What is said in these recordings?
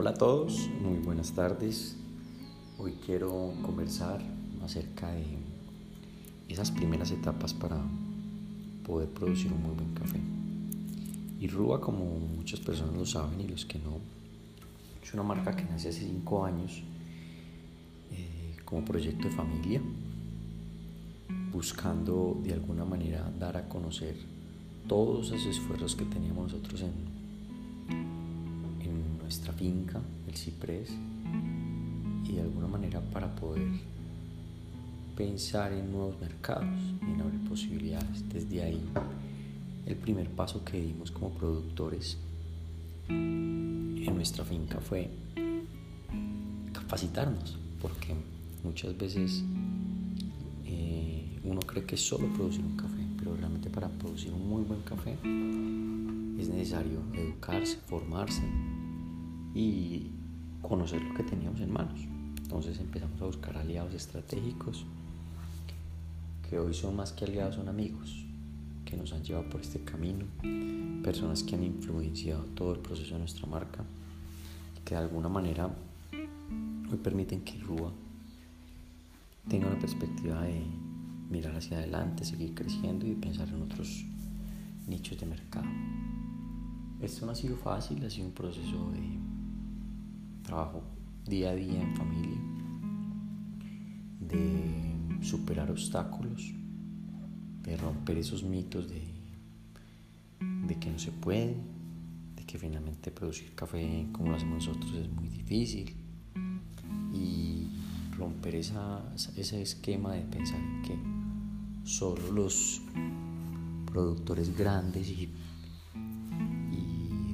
Hola a todos, muy buenas tardes. Hoy quiero conversar acerca de esas primeras etapas para poder producir un muy buen café. Y Rúa, como muchas personas lo saben y los que no, es una marca que nace hace 5 años eh, como proyecto de familia, buscando de alguna manera dar a conocer todos esos esfuerzos que teníamos nosotros en nuestra finca, el ciprés, y de alguna manera para poder pensar en nuevos mercados y en abrir posibilidades. Desde ahí, el primer paso que dimos como productores en nuestra finca fue capacitarnos, porque muchas veces eh, uno cree que es solo producir un café, pero realmente para producir un muy buen café es necesario educarse, formarse, y conocer lo que teníamos en manos. Entonces empezamos a buscar aliados estratégicos que hoy son más que aliados, son amigos que nos han llevado por este camino, personas que han influenciado todo el proceso de nuestra marca, que de alguna manera hoy permiten que Rúa tenga una perspectiva de mirar hacia adelante, seguir creciendo y pensar en otros nichos de mercado. Esto no ha sido fácil, ha sido un proceso de trabajo día a día en familia, de superar obstáculos, de romper esos mitos de, que no se puede, de que finalmente producir café como lo hacemos nosotros es muy difícil y romper esa, ese esquema de pensar que solo los productores grandes y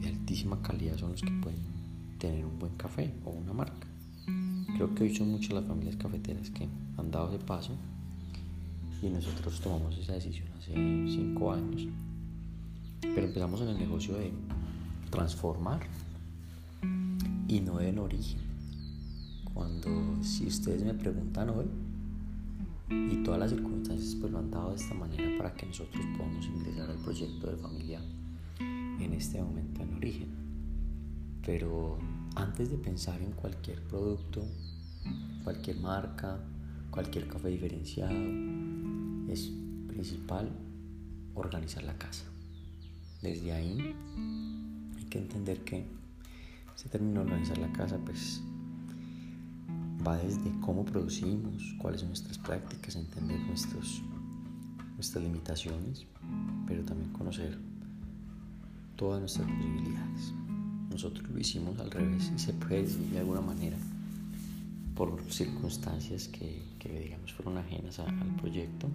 de altísima calidad son los que pueden tener un buen café o una marca. Creo que hoy son muchas las familias cafeteras que han dado ese paso y nosotros tomamos esa decisión hace cinco años. Pero empezamos en el negocio de transformar y no en origen. Cuando si ustedes me preguntan hoy y todas las circunstancias pues lo han dado de esta manera para que nosotros podamos ingresar al proyecto de familia en este momento en origen. Pero antes de pensar en cualquier producto, cualquier marca, cualquier café diferenciado, es principal organizar la casa. Desde ahí hay que entender que ese término organizar la casa pues va desde cómo producimos, cuáles son nuestras prácticas, entender nuestros, nuestras limitaciones, pero también conocer todas nuestras posibilidades. Nosotros lo hicimos al revés y se puede decir de alguna manera por circunstancias que, digamos fueron ajenas al proyecto.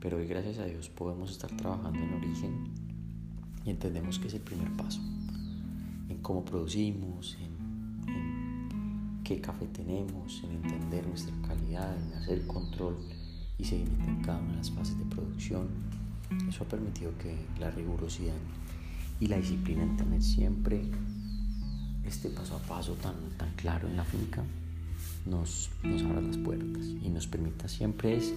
Pero hoy gracias a Dios podemos estar trabajando en origen y entendemos que es el primer paso en cómo producimos, en, qué café tenemos, en entender nuestra calidad, en hacer control y seguimiento en cada una de las fases de producción. Eso ha permitido que la rigurosidad y la disciplina en tener siempre este paso a paso tan, tan claro en la finca nos, nos abra las puertas y nos permita siempre es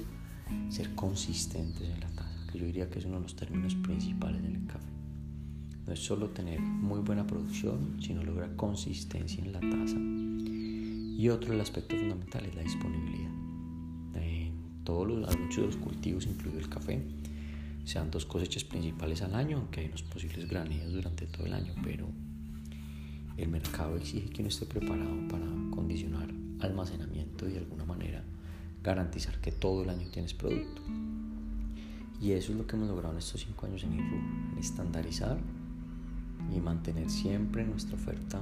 ser consistentes en la taza, que yo diría que es uno de los términos principales del café. No es solo tener muy buena producción, sino lograr consistencia en la taza. Y otro el aspecto fundamental es la disponibilidad. En todos los, muchos de los cultivos, incluido el café, sean dos cosechas principales al año, aunque hay unos posibles graneos durante todo el año, pero el mercado exige que uno esté preparado para condicionar almacenamiento y de alguna manera garantizar que todo el año tienes producto. Y eso es lo que hemos logrado en estos cinco años en IRU, estandarizar y mantener siempre nuestra oferta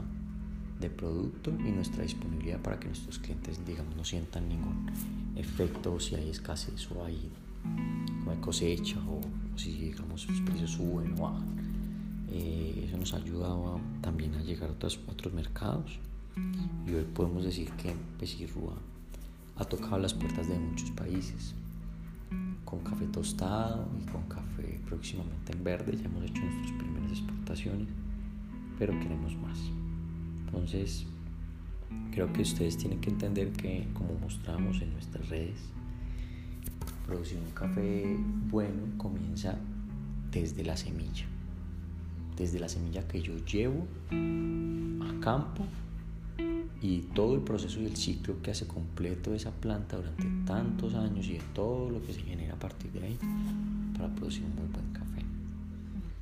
de producto y nuestra disponibilidad para que nuestros clientes, digamos, no sientan ningún efecto si hay escasez o hay no hay cosecha o, si digamos los precios suben o bajan. Eh, eso nos ha ayudado también a llegar a otros, otros mercados. Y hoy podemos decir que Pesirrúa ha tocado las puertas de muchos países. Con café tostado y con café próximamente en verde. Ya hemos hecho nuestras primeras exportaciones pero queremos más. Entonces creo que ustedes tienen que entender que como mostramos en nuestras redes producir un café bueno comienza desde la semilla. desde la semilla que yo llevo a campo y todo el proceso y el ciclo que hace completo esa planta durante tantos años y de todo lo que se genera a partir de ahí para producir un muy buen café.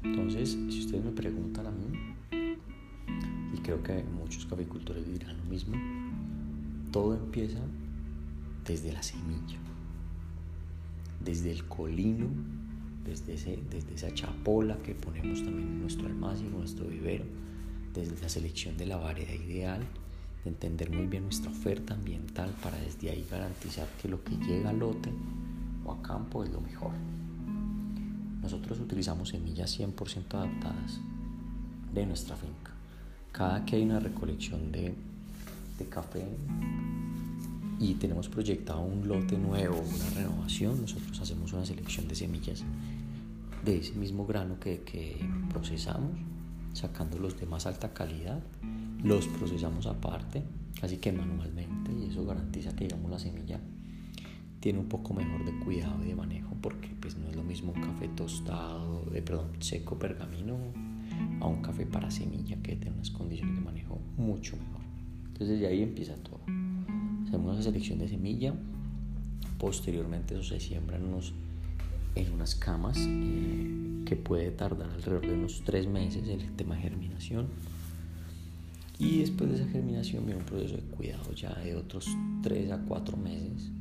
Entonces, si ustedes me preguntan a mí, y creo que muchos caficultores dirán lo mismo, todo empieza desde la semilla, desde el colino, desde, ese, desde esa chapola que ponemos también en nuestro almacén, en nuestro vivero, desde la selección de la variedad ideal, de entender muy bien nuestra oferta ambiental para desde ahí garantizar que lo que llega a lote o a campo es lo mejor. Nosotros utilizamos semillas 100% adaptadas de nuestra finca. Cada que hay una recolección de, de café y tenemos proyectado un lote nuevo, una renovación, nosotros hacemos una selección de semillas de ese mismo grano que, que procesamos, sacando los de más alta calidad, los procesamos aparte, casi que manualmente, y eso garantiza que digamos la semilla tiene un poco mejor de cuidado y de manejo porque pues no es lo mismo un café tostado, de, perdón, seco pergamino a un café para semilla que tiene unas condiciones de manejo mucho mejor. Entonces de ahí empieza todo. Hacemos una selección de semilla, posteriormente eso se siembra en, en unas camas eh, que puede tardar alrededor de unos tres meses el tema de germinación. Y después de esa germinación viene un proceso de cuidado ya de otros tres a cuatro meses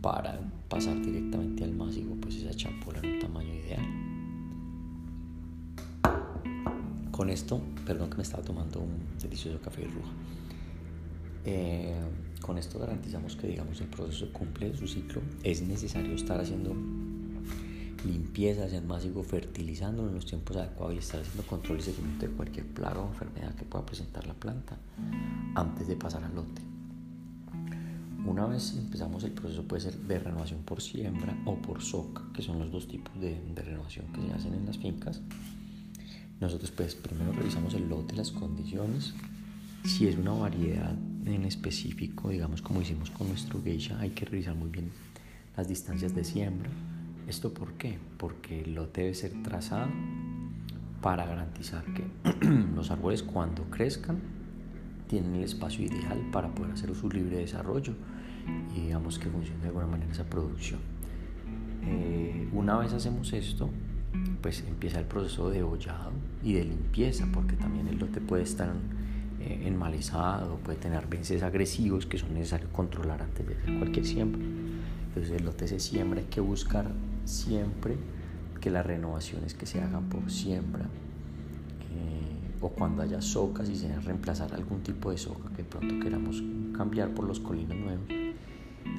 para pasar directamente al másico, pues esa chapola en un tamaño ideal. Con esto, perdón que me estaba tomando un delicioso café de ruja. Eh, con esto garantizamos que digamos el proceso cumple su ciclo. Es necesario estar haciendo limpieza el másico, fertilizando en los tiempos adecuados y estar haciendo control y seguimiento de cualquier plaga o enfermedad que pueda presentar la planta antes de pasar al lote. Una vez empezamos el proceso puede ser de renovación por siembra o por soca, que son los dos tipos de, renovación que se hacen en las fincas. Nosotros pues primero revisamos el lote, las condiciones, si es una variedad en específico, digamos como hicimos con nuestro geisha, hay que revisar muy bien las distancias de siembra. ¿Esto por qué? Porque lote debe ser trazado para garantizar que los árboles cuando crezcan tienen el espacio ideal para poder hacer su libre desarrollo y digamos que funcione de alguna manera esa producción. Eh, una vez hacemos esto, pues empieza el proceso de hollado y de limpieza, porque también el lote puede estar eh, enmalizado, puede tener vences agresivos que son necesarios controlar antes de hacer cualquier siembra. Entonces el lote se siembra, hay que buscar siempre que las renovaciones que se hagan por siembra eh, o cuando haya socas y se reemplazar algún tipo de soca que pronto queramos cambiar por los colinos nuevos,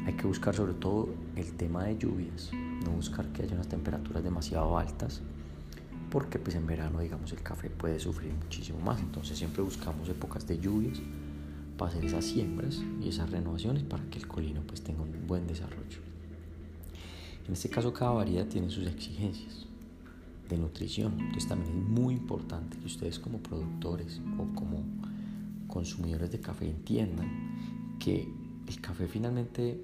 hay que buscar sobre todo el tema de lluvias, no buscar que haya unas temperaturas demasiado altas, porque pues en verano digamos el café puede sufrir muchísimo más, entonces siempre buscamos épocas de lluvias para hacer esas siembras y esas renovaciones para que el colino pues tenga un buen desarrollo. En este caso cada variedad tiene sus exigencias de nutrición, entonces también es muy importante que ustedes como productores o como consumidores de café entiendan que el café finalmente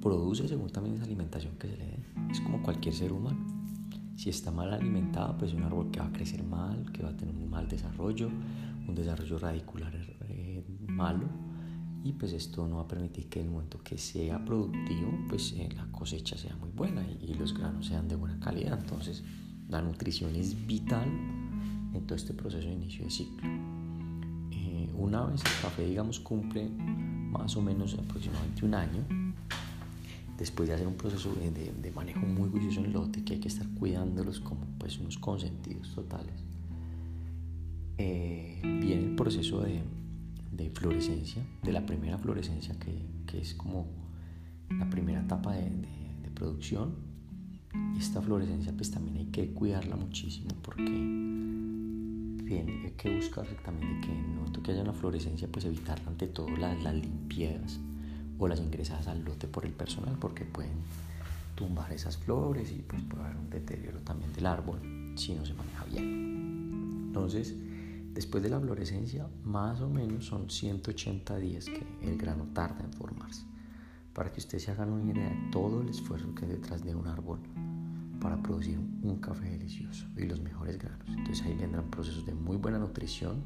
produce según también esa alimentación que se le dé. Es como cualquier ser humano. Si está mal alimentado, pues es un árbol que va a crecer mal, que va a tener un mal desarrollo, un desarrollo radicular eh, malo. Y pues esto no va a permitir que en el momento que sea productivo, pues eh, la cosecha sea muy buena y, y, los granos sean de buena calidad. Entonces la nutrición es vital en todo este proceso de inicio de ciclo. Eh, una vez el café, digamos, cumple más o menos aproximadamente un año, después de hacer un proceso de, manejo muy juicioso en lote, que hay que estar cuidándolos como pues unos consentidos totales, eh, viene el proceso de, de, florescencia, de la primera florescencia, que, que, es como la primera etapa de, de producción. Esta florescencia pues también hay que cuidarla muchísimo porque hay que buscar también que en el momento que haya una florescencia, pues evitar ante todo las, las limpiezas o las ingresadas al lote por el personal, porque pueden tumbar esas flores y pues puede haber un deterioro también del árbol si no se maneja bien. Entonces, después de la florescencia, más o menos son 180 días que el grano tarda en formarse. Para que ustedes se hagan una idea de todo el esfuerzo que hay detrás de un árbol para producir un café delicioso y los mejores granos. Entonces ahí vendrán procesos de muy buena nutrición,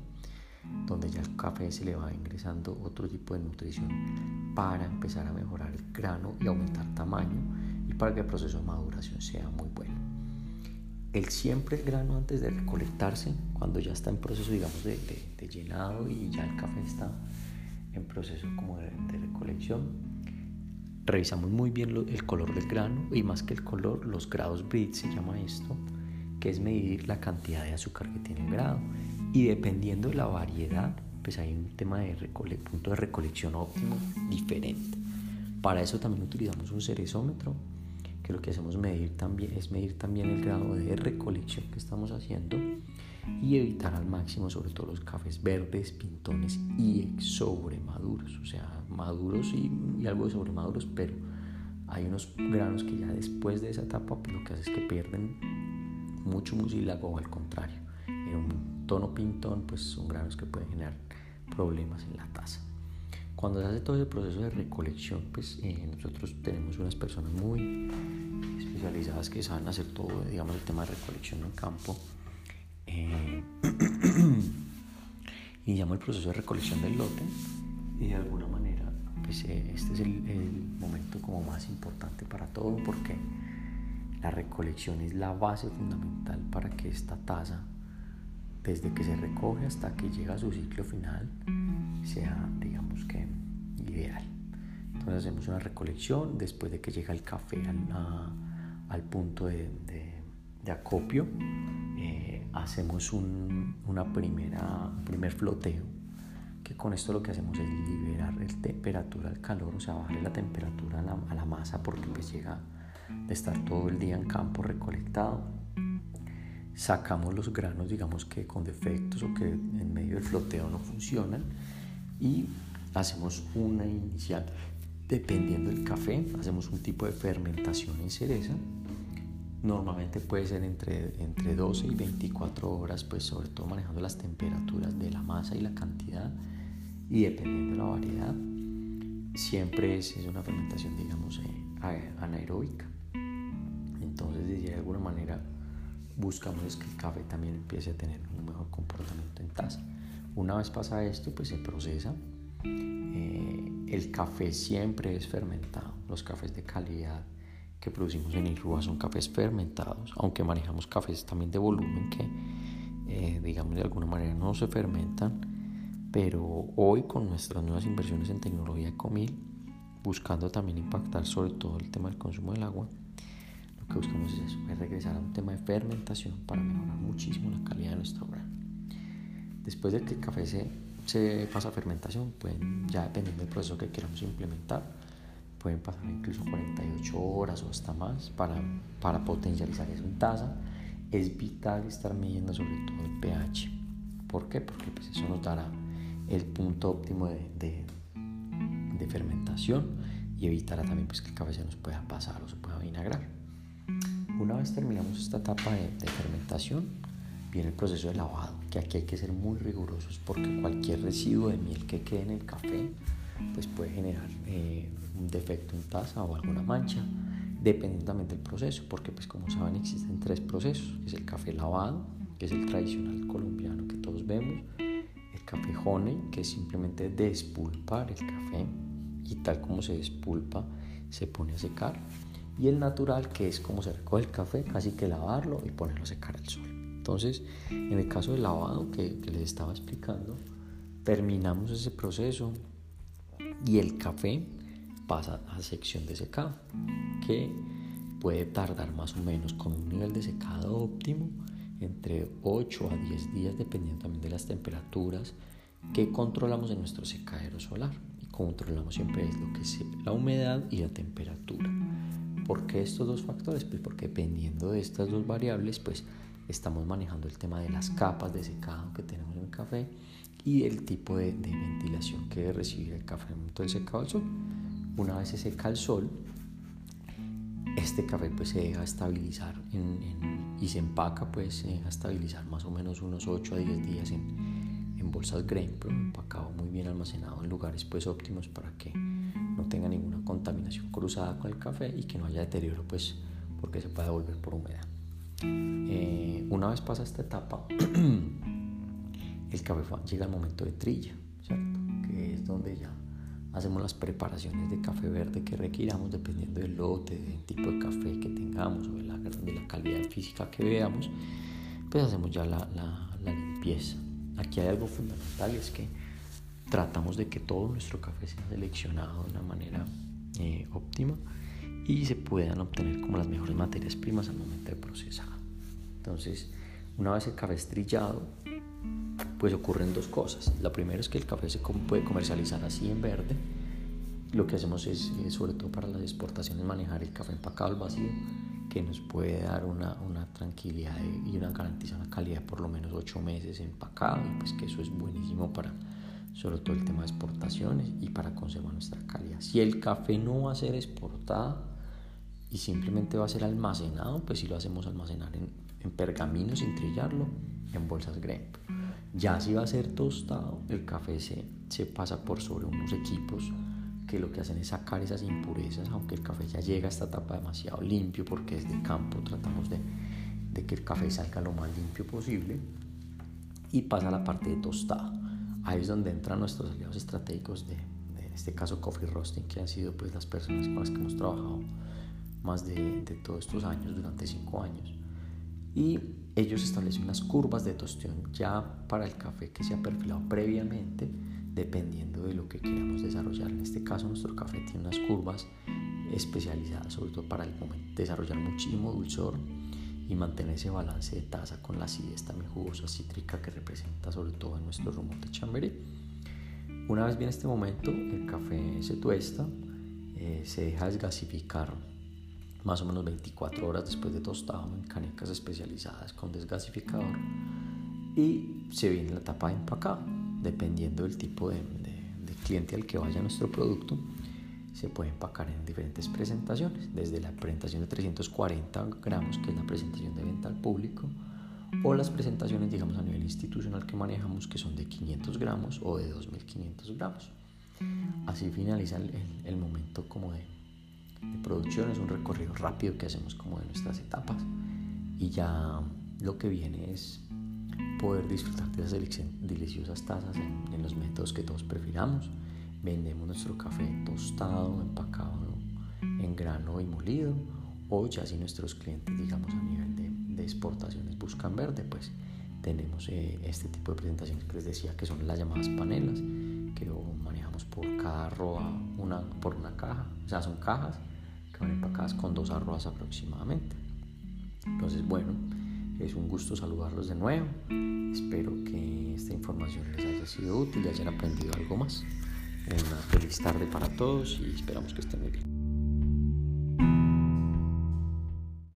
donde ya el café se le va ingresando otro tipo de nutrición para empezar a mejorar el grano y aumentar tamaño y para que el proceso de maduración sea muy bueno. El siempre el grano antes de recolectarse, cuando ya está en proceso digamos de, llenado y ya el café está en proceso como de, recolección, revisamos muy bien el color del grano y más que el color, los grados Brit se llama esto, que es medir la cantidad de azúcar que tiene el grado y dependiendo de la variedad, pues hay un tema de punto de recolección óptimo diferente. Para eso también utilizamos un cerezómetro, que lo que hacemos medir también, es medir también el grado de recolección que estamos haciendo y evitar al máximo sobre todo los cafés verdes, pintones y sobremaduros, o sea, maduros y, algo de sobremaduros, pero hay unos granos que ya después de esa etapa pues lo que hace es que pierden mucho mucílago al contrario, en un tono pintón pues son granos que pueden generar problemas en la taza. Cuando se hace todo ese proceso de recolección, pues eh, nosotros tenemos unas personas muy especializadas que saben hacer todo, digamos, el tema de recolección en campo. Eh, iniciamos el proceso de recolección del lote y de alguna manera, pues eh, este es el, el momento como más importante para todo porque la recolección es la base fundamental para que esta taza, desde que se recoge hasta que llega a su ciclo final, sea, digamos que, ideal. Entonces hacemos una recolección después de que llega el café al, punto de, acopio. Eh, hacemos un una primera, primer floteo, que con esto lo que hacemos es liberar el temperatura al calor, o sea, bajarle la temperatura a la, a la masa porque pues llega de estar todo el día en campo recolectado. Sacamos los granos, digamos que con defectos o que en medio del floteo no funcionan y hacemos una inicial, dependiendo del café, hacemos un tipo de fermentación en cereza. Normalmente puede ser entre, entre 12 y 24 horas, pues sobre todo manejando las temperaturas de la masa y la cantidad y dependiendo de la variedad. Siempre es, es una fermentación, digamos, eh, anaeróbica. Entonces, de alguna manera, buscamos que el café también empiece a tener un mejor comportamiento en taza. Una vez pasa esto, pues se procesa. Eh, el café siempre es fermentado. Los cafés de calidad que producimos en Irrua son cafés fermentados, aunque manejamos cafés también de volumen que, eh, digamos, de alguna manera no se fermentan. Pero hoy con nuestras nuevas inversiones en tecnología Comil, buscando también impactar sobre todo el tema del consumo del agua, que buscamos es eso, es regresar a un tema de fermentación para mejorar muchísimo la calidad de nuestro grano. Después de que el café se, se pasa a fermentación, pueden, ya dependiendo del proceso que queramos implementar, pueden pasar incluso 48 horas o hasta más para, para potencializar eso en taza. Es vital estar midiendo sobre todo el pH. ¿Por qué? Porque pues eso nos dará el punto óptimo de, de, de fermentación y evitará también pues, que el café se nos pueda pasar o se pueda vinagrar. Una vez terminamos esta etapa de, fermentación, viene el proceso de lavado, que aquí hay que ser muy rigurosos porque cualquier residuo de miel que quede en el café pues puede generar eh, un defecto en taza o alguna mancha, dependiendo también del proceso, porque pues como saben existen tres procesos, es el café lavado, que es el tradicional colombiano que todos vemos, el café honey, que es simplemente despulpar el café y tal como se despulpa se pone a secar, y el natural, que es como se recoge el café, casi que lavarlo y ponerlo a secar al sol. Entonces, en el caso del lavado que, les estaba explicando, terminamos ese proceso y el café pasa a sección de secado, que puede tardar más o menos con un nivel de secado óptimo entre 8 a 10 días, dependiendo también de las temperaturas que controlamos en nuestro secadero solar. Y controlamos siempre es lo que es la humedad y la temperatura. ¿Por qué estos dos factores? Pues porque dependiendo de estas dos variables, pues estamos manejando el tema de las capas de secado que tenemos en el café y el tipo de, ventilación que debe recibir el café en el momento del secado al sol. Una vez se seca al sol, este café pues se deja estabilizar y se empaca pues se deja estabilizar más o menos unos 8 a 10 días en, en bolsas grain, pero empacado muy bien almacenado en lugares pues óptimos para que no tenga ninguna contaminación cruzada con el café y que no haya deterioro pues porque se puede volver por humedad. Eh, una vez pasa esta etapa, el café llega al momento de trilla, ¿cierto? que es donde ya hacemos las preparaciones de café verde que requiramos dependiendo del lote, del tipo de café que tengamos o de la, de la calidad física que veamos, pues hacemos ya la, la, la limpieza. Aquí hay algo fundamental, es que tratamos de que todo nuestro café sea seleccionado de una manera eh, óptima y se puedan obtener como las mejores materias primas al momento de procesar. Entonces, una vez el café estrillado, pues ocurren dos cosas. La primera es que el café se puede comercializar así en verde. Lo que hacemos es, eh, sobre todo para las exportaciones, manejar el café empacado al vacío, que nos puede dar una, una tranquilidad y una garantía, una calidad por lo menos ocho meses empacado, y pues que eso es buenísimo para sobre todo el tema de exportaciones y para conservar nuestra calidad. Si el café no va a ser exportado y simplemente va a ser almacenado, pues si lo hacemos almacenar en, en pergamino sin trillarlo, en bolsas Gremp. Ya si va a ser tostado, el café se, se pasa por sobre unos equipos que lo que hacen es sacar esas impurezas, aunque el café ya llega a esta etapa demasiado limpio porque es de campo, tratamos de, de que el café salga lo más limpio posible y pasa a la parte de tostado ahí es donde entran nuestros aliados estratégicos de, en este caso Coffee Roasting, que han sido pues las personas con las que hemos trabajado más de, de todos estos años, durante cinco años. Y ellos establecen unas curvas de tostión ya para el café que se ha perfilado previamente, dependiendo de lo que queramos desarrollar. En este caso, nuestro café tiene unas curvas especializadas, sobre todo para el momento, desarrollar muchísimo dulzor y mantener ese balance de taza con la acidez también jugosa cítrica que representa sobre todo en nuestro rumor de chamberí. Una vez viene este momento, el café se tuesta, eh, se deja desgasificar más o menos 24 horas después de tostado en canecas especializadas con desgasificador y se viene la etapa de empacado, dependiendo del tipo de, de cliente al que vaya nuestro producto se puede empacar en diferentes presentaciones, desde la presentación de 340 gramos, que es la presentación de venta al público, o las presentaciones, digamos, a nivel institucional que manejamos, que son de 500 gramos o de 2500 gramos. Así finaliza el, momento como de, de, producción, es un recorrido rápido que hacemos como de nuestras etapas y ya lo que viene es poder disfrutar de esas deliciosas tazas en, en los métodos que todos prefiramos. Vendemos nuestro café tostado, empacado en grano y molido, o ya si nuestros clientes, digamos, a nivel de, exportaciones buscan verde, pues tenemos eh, este tipo de presentaciones que les decía que son las llamadas panelas, que lo manejamos por cada arroba, una, por una caja, o sea, son cajas que van empacadas con dos arrobas aproximadamente. Entonces, bueno, es un gusto saludarlos de nuevo. Espero que esta información les haya sido útil y hayan aprendido algo más. Una feliz tarde para todos y esperamos que estén muy bien.